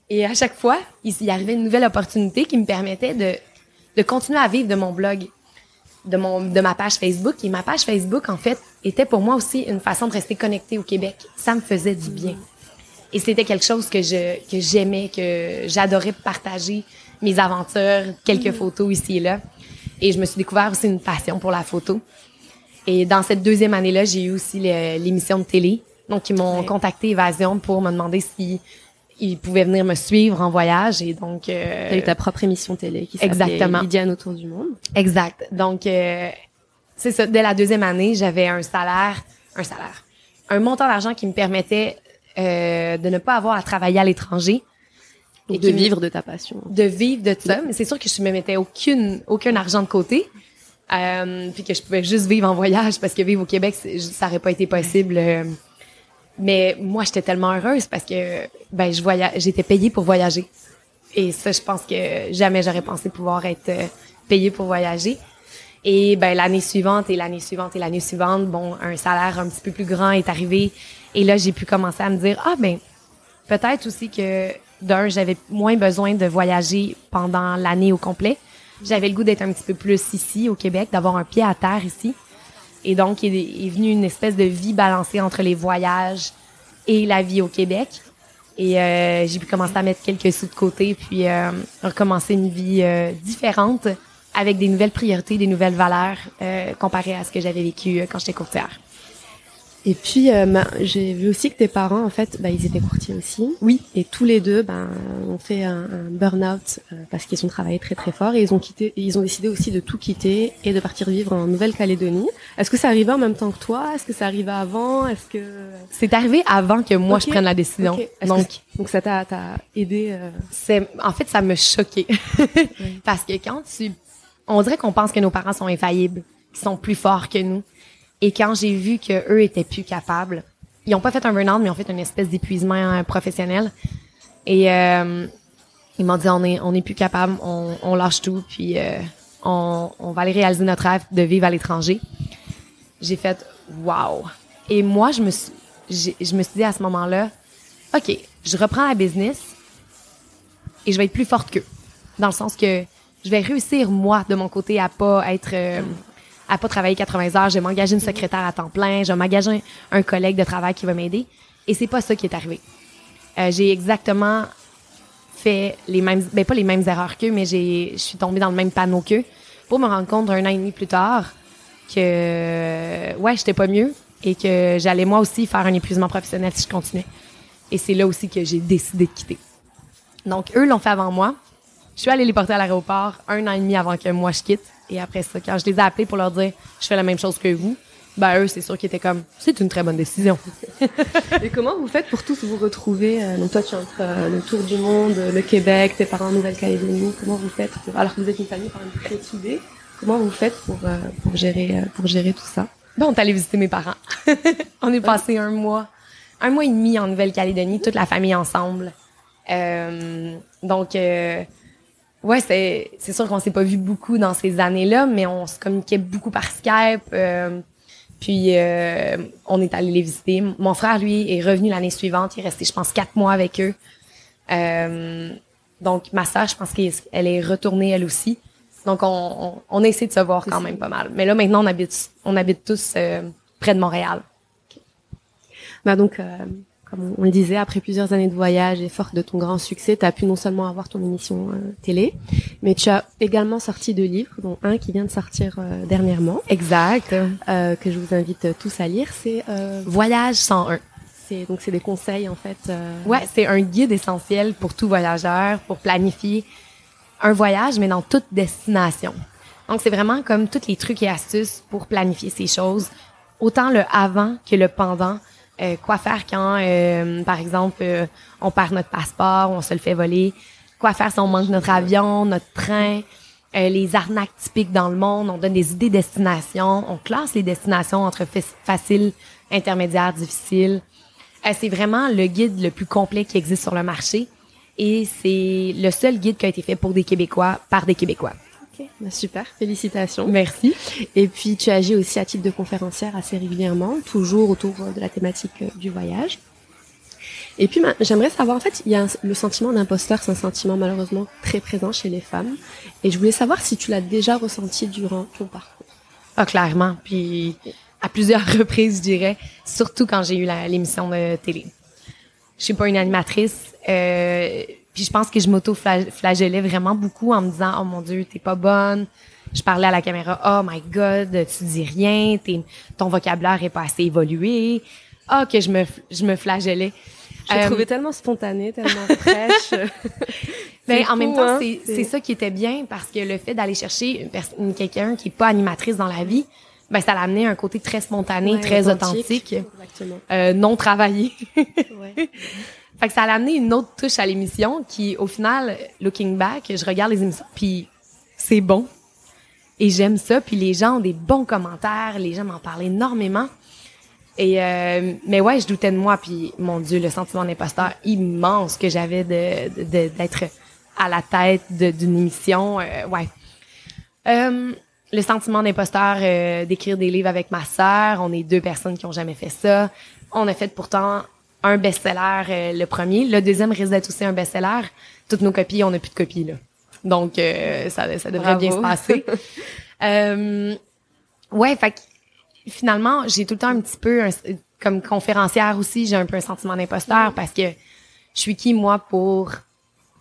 Et à chaque fois, il, il arrivait une nouvelle opportunité qui me permettait de, de continuer à vivre de mon blog, de mon, de ma page Facebook. Et ma page Facebook, en fait, était pour moi aussi une façon de rester connectée au Québec. Ça me faisait du bien. Et c'était quelque chose que je, que j'aimais, que j'adorais partager mes aventures, quelques photos ici et là. Et je me suis découvert aussi une passion pour la photo. Et dans cette deuxième année-là, j'ai eu aussi l'émission de télé. Donc, ils m'ont Ouais. contacté Évasion pour me demander si ils pouvaient venir me suivre en voyage. Et donc, euh, T'as eu ta propre émission télé qui s'appelait. Lydiane autour du monde. Exact. Donc, euh, c'est ça. Dès la deuxième année, j'avais un salaire, un salaire, un montant d'argent qui me permettait euh, de ne pas avoir à travailler à l'étranger, Et de vivre de ta passion. de vivre de ça. Mais c'est sûr que je me mettais aucune, aucun argent de côté. Euh, puis que je pouvais juste vivre en voyage parce que vivre au Québec, ça aurait pas été possible. euh. mais moi, j'étais tellement heureuse parce que ben je voyage, j'étais payée pour voyager. Et ça, je pense que jamais j'aurais pensé pouvoir être euh, payée pour voyager. Et ben l'année suivante et l'année suivante et l'année suivante, bon, un salaire un petit peu plus grand est arrivé. Et là, j'ai pu commencer à me dire ah ben peut-être aussi que d'un, j'avais moins besoin de voyager pendant l'année au complet. J'avais le goût d'être un petit peu plus ici au Québec, d'avoir un pied à terre ici. Et donc, il est, venu une espèce de vie balancée entre les voyages et la vie au Québec. Et euh, j'ai pu commencer à mettre quelques sous de côté, puis euh, recommencer une vie euh, différente avec des nouvelles priorités, des nouvelles valeurs euh, comparées à ce que j'avais vécu euh, quand j'étais courtière. Et puis, euh, j'ai vu aussi que tes parents, en fait, bah, ils étaient courtiers aussi. Oui. Et tous les deux, ben, ont fait un, un burn-out euh, parce qu'ils ont travaillé très très fort et ils ont quitté, ils ont décidé aussi de tout quitter et de partir vivre en Nouvelle-Calédonie. Est-ce que ça arrivait en même temps que toi? Est-ce que ça arrivait avant? Est-ce que C'est arrivé avant que moi je prenne la décision. Ok. Est-ce Donc, que- donc ça t'a t'a aidé euh, c'est en fait ça me choquait parce que quand tu on dirait qu'on pense que nos parents sont infaillibles qu'ils sont plus forts que nous. Et quand j'ai vu que eux étaient plus capables ils ont pas fait un burn-out mais ils ont fait une espèce d'épuisement euh, professionnel. Et euh, ils m'ont dit on est on est plus capable on, on lâche tout puis euh, on, on va aller réaliser notre rêve de vivre à l'étranger. J'ai fait wow. Et moi je me suis je me suis dit à ce moment-là OK, je reprends la business et je vais être plus forte qu'eux. Dans le sens que je vais réussir, moi, de mon côté, à pas être, euh, à pas travailler 80 heures. Je vais m'engager une secrétaire à temps plein. Je vais m'engager un, un collègue de travail qui va m'aider. Et c'est pas ça qui est arrivé. Euh, j'ai exactement fait les mêmes, ben pas les mêmes erreurs qu'eux, mais j'ai, je suis tombée dans le même panneau qu'eux pour me rendre compte un an et demi plus tard que, ouais, j'étais pas mieux et que j'allais moi aussi faire un épuisement professionnel si je continuais. Et c'est là aussi que j'ai décidé de quitter. Donc, eux l'ont fait avant moi. Je suis allée les porter à l'aéroport un an et demi avant que moi je quitte. Et après ça, quand je les ai appelés pour leur dire je fais la même chose que vous, ben eux, c'est sûr qu'ils étaient comme c'est une très bonne décision. Et comment vous faites pour tous vous retrouver euh, Donc toi, tu es entre euh, le tour du monde, le Québec, tes parents en Nouvelle-Calédonie. Comment vous faites pour, alors que vous êtes une famille quand même très soudée Comment vous faites pour euh, pour gérer pour gérer tout ça? Ben, on est allé visiter mes parents. on est passé un mois, un mois et demi en Nouvelle-Calédonie, toute la famille ensemble. Euh, donc, euh, ouais, c'est, c'est sûr qu'on s'est pas vu beaucoup dans ces années-là, mais on se communiquait beaucoup par Skype. euh, puis, euh, on est allé les visiter. Mon frère, lui, est revenu l'année suivante. Il est resté, je pense, quatre mois avec eux. Euh, donc, ma sœur, je pense qu'elle est retournée, elle aussi. Donc, on, on, on a de se voir quand même pas mal. Mais là, maintenant, on habite, on habite tous euh, près de Montréal. Bah donc euh, comme on le disait, après plusieurs années de voyage et forte de ton grand succès, tu as pu non seulement avoir ton émission euh, télé, mais tu as également sorti deux livres, dont un qui vient de sortir euh, dernièrement. Exact. Euh, que je vous invite tous à lire. C'est Voyage 101. C'est donc c'est des conseils en fait. Ouais, c'est un guide essentiel pour tout voyageur pour planifier un voyage, mais dans toute destination. Donc c'est vraiment comme tous les trucs et astuces pour planifier ces choses, autant le avant que le pendant euh, quoi faire quand, euh, par exemple, euh, on perd notre passeport, on se le fait voler, quoi faire si on manque notre avion, notre train, les arnaques typiques dans le monde, on donne des idées de destination, on classe les destinations entre facile, intermédiaire, difficile. c'est vraiment le guide le plus complet qui existe sur le marché et c'est le seul guide qui a été fait pour des Québécois par des Québécois. Bah, super, félicitations. Merci. Et puis tu agis aussi à titre de conférencière assez régulièrement, toujours autour de la thématique euh, du voyage. Et puis j'aimerais savoir, en fait, il y a le sentiment d'imposteur, c'est un sentiment malheureusement très présent chez les femmes. Et je voulais savoir si tu l'as déjà ressenti durant ton parcours. Ah, clairement. Puis à plusieurs reprises, je dirais, surtout quand j'ai eu l'émission de télé. Je suis pas une animatrice. Euh, puis je pense que je m'auto-flagellais vraiment beaucoup en me disant oh mon dieu t'es pas bonne. Je parlais à la caméra oh my god tu dis rien, ton vocabulaire est pas assez évolué. Ah que je me je me flagellais. Je euh, trouvais tellement spontané, tellement fraîche. ben, en même temps, hein? c'est ça qui était bien parce que le fait d'aller chercher une, quelqu'un qui est pas animatrice dans la vie, ben ça l'a amené un côté très spontané, très authentique, euh, non travaillé. ouais. Fait que ça a amené une autre touche à l'émission qui, au final, looking back, je regarde les émissions, puis c'est bon. Et j'aime ça, puis les gens ont des bons commentaires, les gens m'en parlent énormément. Et euh, mais ouais, je doutais de moi, puis mon Dieu, le sentiment d'imposteur immense que j'avais de d'être à la tête d'une émission, euh, ouais. Euh, le sentiment d'imposteur d'écrire des livres avec ma sœur, on est deux personnes qui ont jamais fait ça. On a fait pourtant un best-seller euh, le premier. Le deuxième risque d'être aussi un best-seller. Toutes nos copies, on n'a plus de copies là. Donc euh, ça, ça devrait bien se passer. euh, ouais, fait finalement, j'ai tout le temps un petit peu comme conférencière aussi, j'ai un peu un sentiment d'imposteur parce que je suis qui moi pour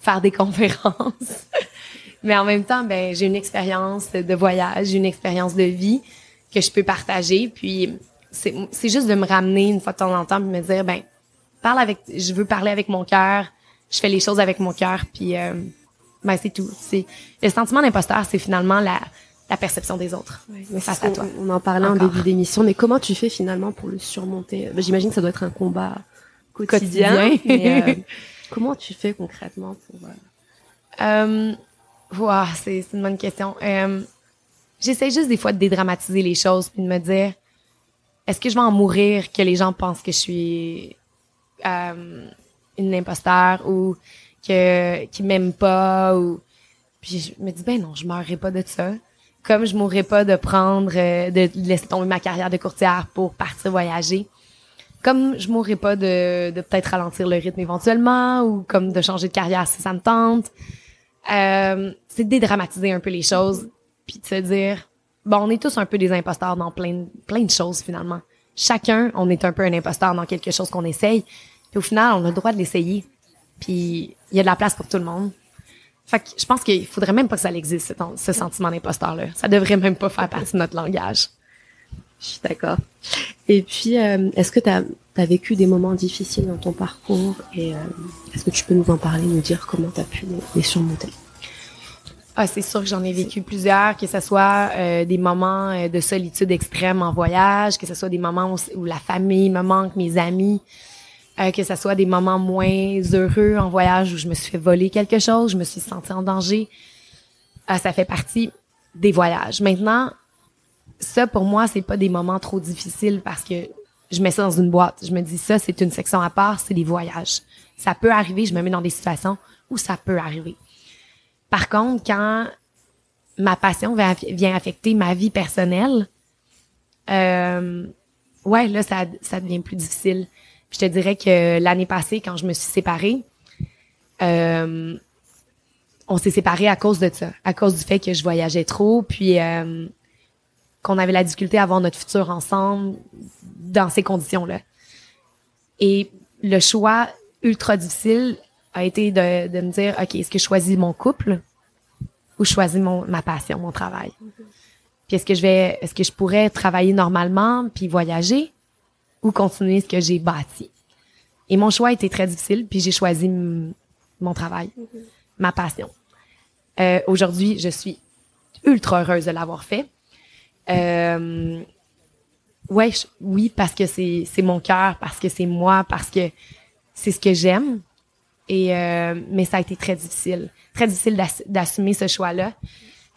faire des conférences? Mais en même temps, ben j'ai une expérience de voyage, une expérience de vie que je peux partager puis c'est c'est juste de me ramener une fois de temps en temps et me dire ben parle avec, je veux parler avec mon cœur, je fais les choses avec mon cœur, puis euh, ben c'est tout. C'est le sentiment d'imposteur, c'est finalement la, la perception des autres mais face à toi. On en parlait en début d'émission, mais comment tu fais finalement pour le surmonter? Ben, J'imagine que ça doit être un combat quotidien. Euh, comment tu fais concrètement pour euh... euh c'est une bonne question. Euh, J'essaie juste des fois de dédramatiser les choses puis de me dire est-ce que je vais en mourir que les gens pensent que je suis euh, une imposteur ou que qui m'aime pas ou puis je me dis ben non je mourrai pas de ça. Comme je mourrai pas de prendre euh, de laisser tomber ma carrière de courtière pour partir voyager. Comme je mourrai pas de, de peut-être ralentir le rythme éventuellement ou comme de changer de carrière si ça me tente. Euh, c'est dédramatiser un peu les choses puis de se dire bon on est tous un peu des imposteurs dans plein plein de choses finalement. Chacun on est un peu un imposteur dans quelque chose qu'on essaye puis au final, on a le droit de l'essayer. Puis il y a de la place pour tout le monde. Fait que je pense qu'il faudrait même pas que ça existe, ce, sentiment d'imposteur-là. Ça devrait même pas faire partie de notre langage. Je suis d'accord. Et puis, euh, est-ce que tu as, vécu des moments difficiles dans ton parcours et euh, est-ce que tu peux nous en parler, nous dire comment tu as pu les, surmonter? Ah, c'est sûr que j'en ai vécu plusieurs, que ce soit euh, des moments de solitude extrême en voyage, que ce soit des moments où, où la famille me manque, mes amis, euh, que ce soit des moments moins heureux en voyage où je me suis fait voler quelque chose, je me suis sentie en danger. Euh, ça fait partie des voyages. Maintenant, ça pour moi, c'est pas des moments trop difficiles parce que je mets ça dans une boîte. Je me dis ça, c'est une section à part, c'est des voyages. Ça peut arriver, je me mets dans des situations où ça peut arriver. Par contre, quand ma passion vient affecter ma vie personnelle, euh, ouais, là, ça, ça devient plus difficile je te dirais que l'année passée, quand je me suis séparée, euh, on s'est séparés à cause de ça, à cause du fait que je voyageais trop, puis euh, qu'on avait la difficulté à avoir notre futur ensemble dans ces conditions-là. Et le choix ultra difficile a été de, de me dire, OK, est-ce que je choisis mon couple ou je choisis mon, ma passion, mon travail? Puis est-ce que je vais, est-ce que je pourrais travailler normalement puis voyager? Ou continuer ce que j'ai bâti? Et mon choix a été très difficile puis j'ai choisi mon travail, ma passion. Euh, Aujourd'hui, je suis ultra heureuse de l'avoir fait. Euh, ouais, oui, parce que c'est c'est mon cœur, parce que c'est moi, parce que c'est ce que j'aime. Et euh, mais ça a été très difficile, très difficile d'assumer ce choix-là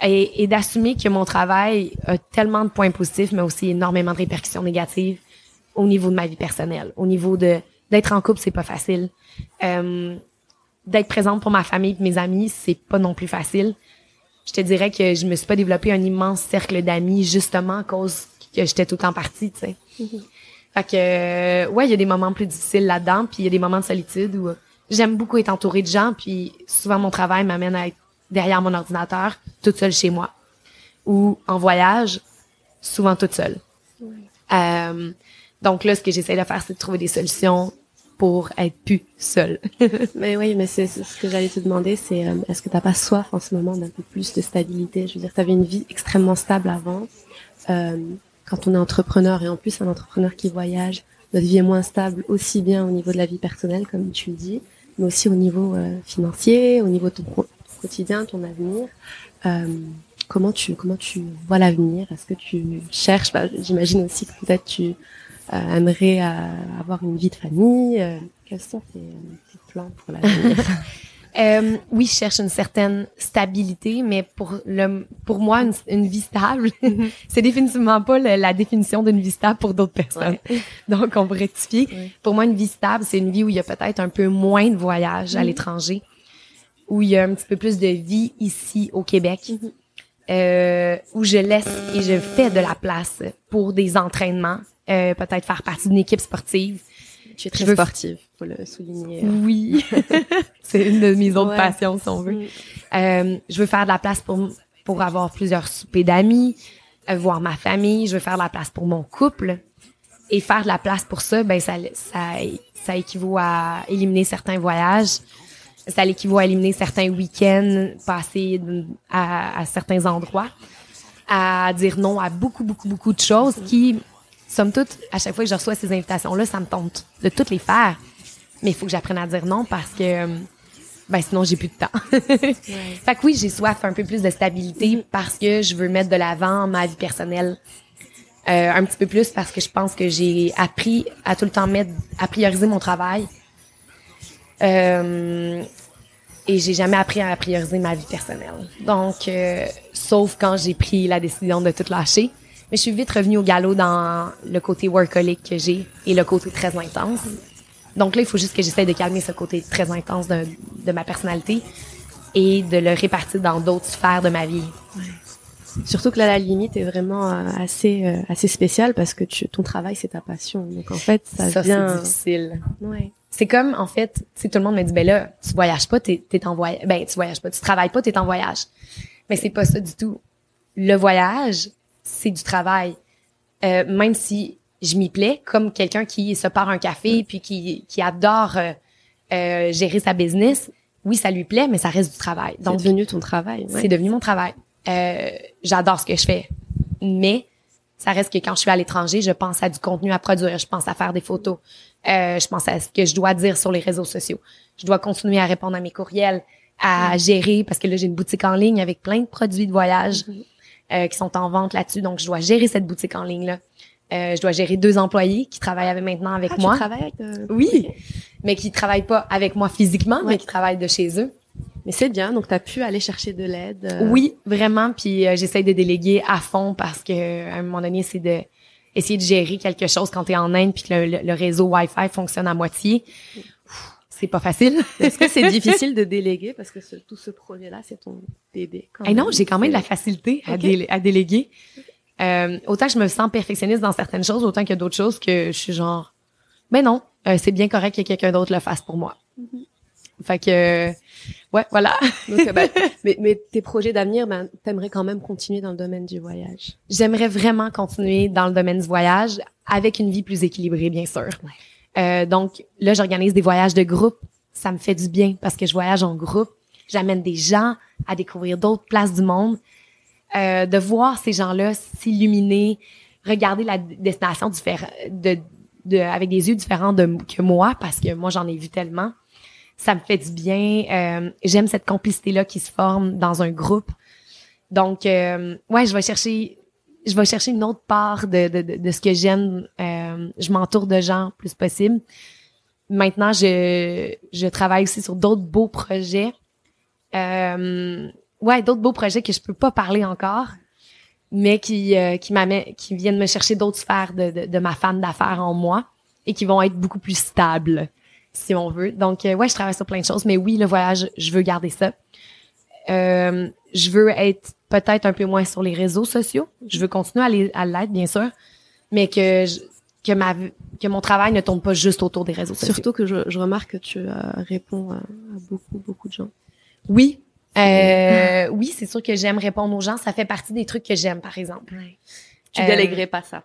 et, et d'assumer que mon travail a tellement de points positifs, mais aussi énormément de répercussions négatives au niveau de ma vie personnelle, au niveau de d'être en couple, c'est pas facile. Euh, d'être présente pour ma famille et mes amis, c'est pas non plus facile. Je te dirais que je me suis pas développé un immense cercle d'amis justement à cause que j'étais tout le temps partie, tu sais. Mm-hmm. Fait que euh, ouais, il y a des moments plus difficiles là-dedans, puis il y a des moments de solitude où j'aime beaucoup être entourée de gens, puis souvent mon travail m'amène à être derrière mon ordinateur, toute seule chez moi, ou en voyage, souvent toute seule. Euh, donc là, ce que j'essaie de faire, c'est de trouver des solutions pour être plus seule. mais oui, mais c'est ce que j'allais te demander, c'est euh, est-ce que t'as pas soif en ce moment d'un peu plus de stabilité? Je veux dire, tu avais une vie extrêmement stable avant. Euh, quand on est entrepreneur et en plus un entrepreneur qui voyage, notre vie est moins stable aussi bien au niveau de la vie personnelle, comme tu le dis, mais aussi au niveau euh, financier, au niveau de ton, quotidien, ton avenir. Euh, comment tu comment tu vois l'avenir? Est-ce que tu cherches? Bah, J'imagine aussi que peut-être tu euh, aimerais avoir une vie de famille. quels sont tes, tes plans pour l'avenir? Euh, oui, je cherche une certaine stabilité, mais pour le, pour moi, une, vie stable, mhm. c'est définitivement pas la définition d'une vie stable pour d'autres personnes. Donc, on va rectifier. Pour moi, une vie stable, c'est une vie où il y a peut-être un peu moins de voyages à mhm. l'étranger, où il y a un petit peu plus de vie ici au Québec, mhm. Euh, où je laisse et je fais de la place pour des entraînements, euh, peut-être faire partie d'une équipe sportive, tu es très sportive, faut le souligner. Oui, c'est une de mes autres passions, si on veut. Mm. Euh, je veux faire de la place pour pour avoir plusieurs soupers d'amis, euh, voir ma famille. Je veux faire de la place pour mon couple. Et faire de la place pour ça, ben ça, ça, ça équivaut à éliminer certains voyages. Ça équivaut à éliminer certains week-ends passés à, à certains endroits. À dire non à beaucoup, beaucoup, beaucoup de choses qui somme toute, à chaque fois que je reçois ces invitations-là, ça me tente de toutes les faire. Mais il faut que j'apprenne à dire non parce que, ben sinon j'ai plus de temps. Fait que oui, j'ai soif un peu plus de stabilité parce que je veux mettre de l'avant ma vie personnelle. Euh, un petit peu plus parce que je pense que j'ai appris à tout le temps mettre, à prioriser mon travail. Euh, et j'ai jamais appris à prioriser ma vie personnelle. Donc, euh, sauf quand j'ai pris la décision de tout lâcher. Mais je suis vite revenue au galop dans le côté workaholic que j'ai et le côté très intense. Donc là, il faut juste que j'essaie de calmer ce côté très intense de, de, ma personnalité et de le répartir dans d'autres sphères de ma vie. Surtout que là, la limite est vraiment euh, assez euh, assez spéciale parce que tu, ton travail, c'est ta passion. Donc en fait, ça, ça c'est difficile. Ouais. C'est comme, en fait, si tout le monde me dit, ben là, tu voyages pas, t'es, t'es en voyage. Ben, tu voyages pas, tu travailles pas, t'es en voyage. Mais c'est pas ça du tout. Le voyage, c'est du travail. Euh, même si je m'y plais, comme quelqu'un qui se part un café puis qui, qui adore euh, euh, gérer sa business, oui, ça lui plaît, mais ça reste du travail. Donc, c'est devenu ton travail. C'est devenu mon travail. Euh, j'adore ce que je fais, mais ça reste que quand je suis à l'étranger, je pense à du contenu à produire, je pense à faire des photos, euh, je pense à ce que je dois dire sur les réseaux sociaux. Je dois continuer à répondre à mes courriels, à gérer, parce que là, j'ai une boutique en ligne avec plein de produits de voyage. Mm-hmm. Euh, qui sont en vente là-dessus. Donc, je dois gérer cette boutique en ligne là. Euh, je dois gérer deux employés qui travaillent avec, maintenant avec ah, moi. Tu travailles avec euh, Oui, mais qui travaillent pas avec moi physiquement, mais qui travaillent de chez eux. Mais c'est bien, donc tu as pu aller chercher de l'aide. Oui, vraiment, puis j'essaie de déléguer à fond parce que à un moment donné, c'est de essayer de gérer quelque chose quand tu es en Inde puis que le, le, réseau Wi-Fi fonctionne à moitié c'est pas facile. Est-ce que c'est difficile de déléguer? Parce que tout ce projet-là, c'est ton bébé quand non, j'ai quand même de la facilité à, à déléguer. Euh, autant que je me sens perfectionniste dans certaines choses, autant qu'il y a d'autres choses que je suis genre, mais non, euh, c'est bien correct que quelqu'un d'autre le fasse pour moi. Mm-hmm. Fait que, ouais, voilà. Euh, ben, mais, mais, tes projets d'avenir, ben, t'aimerais quand même continuer dans le domaine du voyage. J'aimerais vraiment continuer dans le domaine du voyage avec une vie plus équilibrée, bien sûr. Euh, donc là, j'organise des voyages de groupe. Ça me fait du bien parce que je voyage en groupe. J'amène des gens à découvrir d'autres places du monde. Euh, de voir ces gens-là s'illuminer, regarder la destination différente, de, de, avec des yeux différents de, que moi, parce que moi, j'en ai vu tellement. Ça me fait du bien. Euh, J'aime cette complicité-là qui se forme dans un groupe. Donc, euh, ouais, je vais chercher je vais chercher une autre part de, de, de, ce que j'aime. Euh, je m'entoure de gens plus possible. Maintenant, je, je travaille aussi sur d'autres beaux projets. Euh, ouais, d'autres beaux projets que je peux pas parler encore, mais qui euh, qui qui viennent me chercher d'autres sphères de, de, de ma femme d'affaires en moi et qui vont être beaucoup plus stables, si on veut. Donc, euh, ouais, je travaille sur plein de choses, mais oui, le voyage, je veux garder ça. Euh, je veux être peut-être un peu moins sur les réseaux sociaux. Je veux continuer à l'être, bien sûr, mais que que ma que mon travail ne tourne pas juste autour des réseaux sociaux. Surtout que je, je remarque que tu euh, réponds à, beaucoup beaucoup de gens. Oui, euh, oui, c'est sûr que j'aime répondre aux gens. Ça fait partie des trucs que j'aime, par exemple. Tu euh, déléguerais pas ça.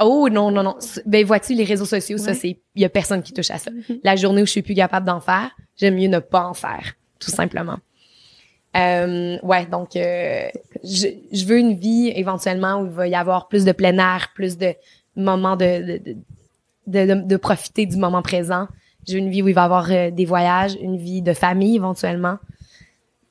Oh non non non. Ben vois-tu les réseaux sociaux, ça c'est il y a personne qui touche à ça. Mm-hmm. La journée où je suis plus capable d'en faire, j'aime mieux ne pas en faire, tout simplement. Euh, ouais, donc euh, je, je, veux une vie éventuellement où il va y avoir plus de plein air, plus de moments de de, de, de, profiter du moment présent. Je veux une vie où il va y avoir euh, des voyages, une vie de famille éventuellement.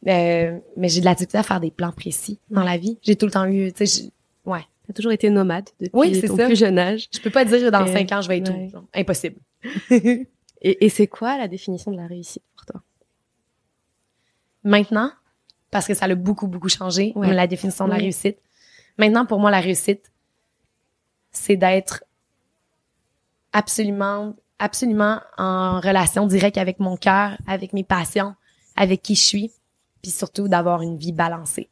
Euh, mais j'ai de la difficulté à faire des plans précis dans la vie. J'ai tout le temps eu, tu sais, ouais. T'as toujours été nomade depuis oui, ton plus jeune âge. Je peux pas dire dans cinq ans je vais être tout. Impossible. et, et c'est quoi la définition de la réussite pour toi? Maintenant, parce que ça a beaucoup, beaucoup changé, la définition de la réussite. Maintenant, pour moi, la réussite, c'est d'être absolument, absolument en relation directe avec mon cœur, avec mes passions, avec qui je suis, puis surtout d'avoir une vie balancée.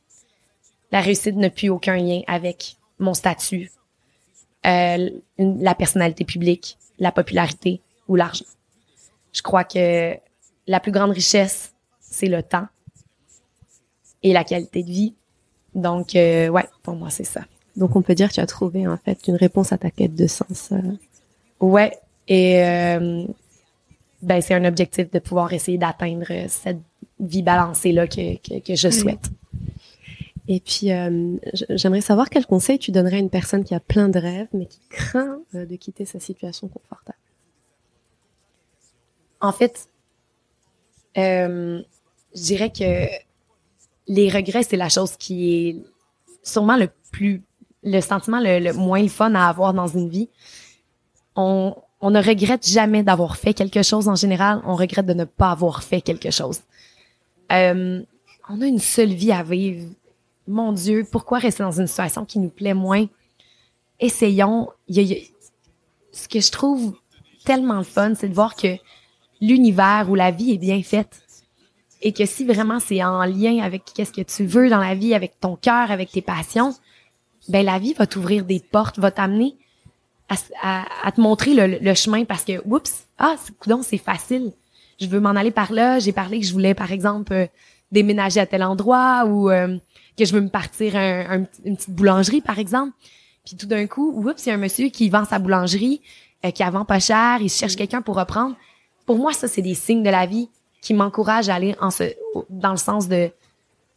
La réussite n'a plus aucun lien avec mon statut, euh, la personnalité publique, la popularité ou l'argent. Je crois que la plus grande richesse, c'est le temps et la qualité de vie. Donc, euh, ouais, pour moi, c'est ça. Donc, on peut dire que tu as trouvé, en fait, une réponse à ta quête de sens. Euh. Ouais. Et, euh, ben, c'est un objectif de pouvoir essayer d'atteindre cette vie balancée-là que, que, que, je souhaite. Et puis, j'aimerais savoir quel conseil tu donnerais à une personne qui a plein de rêves, mais qui craint de quitter sa situation confortable. En fait, je dirais que les regrets, c'est la chose qui est sûrement le plus, le sentiment le, moins le fun à avoir dans une vie. On, on ne regrette jamais d'avoir fait quelque chose en général. On regrette de ne pas avoir fait quelque chose. Euh, on a une seule vie à vivre. Mon Dieu, pourquoi rester dans une situation qui nous plaît moins? Essayons. ce que je trouve tellement le fun, c'est de voir que l'univers ou la vie est bien faite et que si vraiment c'est en lien avec qu'est-ce que tu veux dans la vie, avec ton cœur, avec tes passions, ben la vie va t'ouvrir des portes, va t'amener à, te montrer le, chemin parce que oups, ah, c'est facile. Je veux m'en aller par là. J'ai parlé que je voulais par exemple euh, déménager à tel endroit ou euh, que je veux me partir un, une petite boulangerie par exemple. Puis tout d'un coup, oups, il y a un monsieur qui vend sa boulangerie, euh, qui a vend pas cher, il cherche quelqu'un pour reprendre. Pour moi, ça c'est des signes de la vie qui m'encourage à aller en ce, dans le sens de,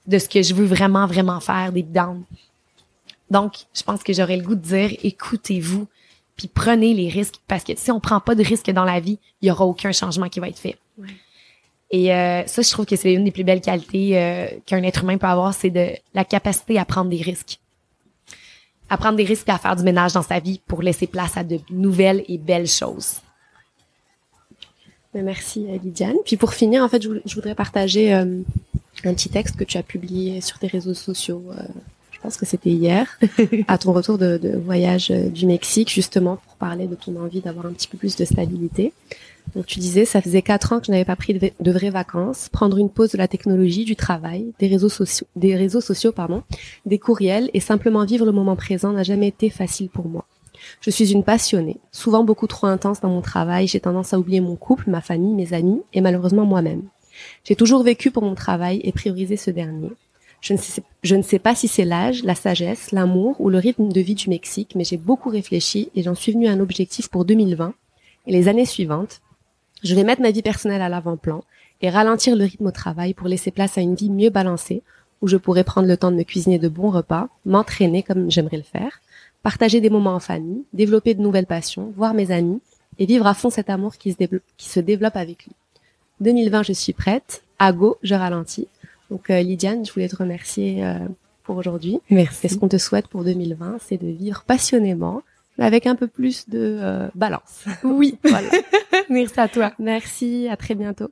de ce que je veux vraiment, vraiment faire des down. Donc, je pense que j'aurais le goût de dire, écoutez-vous, puis prenez les risques, parce que si on prend pas de risques dans la vie, il y aura aucun changement qui va être fait. Et euh, ça, je trouve que c'est une des plus belles qualités euh, qu'un être humain peut avoir, c'est de la capacité à prendre des risques. À prendre des risques et à faire du ménage dans sa vie pour laisser place à de nouvelles et belles choses. Merci Lydiane. Puis pour finir, en fait, je voudrais partager euh, un petit texte que tu as publié sur tes réseaux sociaux. Je pense que c'était hier, à ton retour de, de, voyage euh, du Mexique, justement pour parler de ton envie d'avoir un petit peu plus de stabilité. Donc tu disais, ça faisait quatre ans que je n'avais pas pris de, de, vraies vacances. Prendre une pause de la technologie, du travail, des réseaux sociaux, des réseaux sociaux, pardon, des courriels et simplement vivre le moment présent n'a jamais été facile pour moi. Je suis une passionnée, souvent beaucoup trop intense dans mon travail, j'ai tendance à oublier mon couple, ma famille, mes amis et malheureusement moi-même. J'ai toujours vécu pour mon travail et priorisé ce dernier. Je ne sais, pas si c'est l'âge, la sagesse, l'amour ou le rythme de vie du Mexique, mais j'ai beaucoup réfléchi et j'en suis venue à un objectif pour 2020, Et les années suivantes, je vais mettre ma vie personnelle à l'avant-plan et ralentir le rythme au travail pour laisser place à une vie mieux balancée où je pourrais prendre le temps de me cuisiner de bons repas, m'entraîner comme j'aimerais le faire, partager des moments en famille, développer de nouvelles passions, voir mes amis et vivre à fond cet amour qui se, qui se développe avec lui. 2020, je suis prête. À go, je ralentis. Donc, euh, Lydiane, je voulais te remercier euh, pour aujourd'hui. Merci. Et ce qu'on te souhaite pour 2020, c'est de vivre passionnément, mais avec un peu plus de euh, balance. Oui. voilà. Merci à toi. Merci, à très bientôt.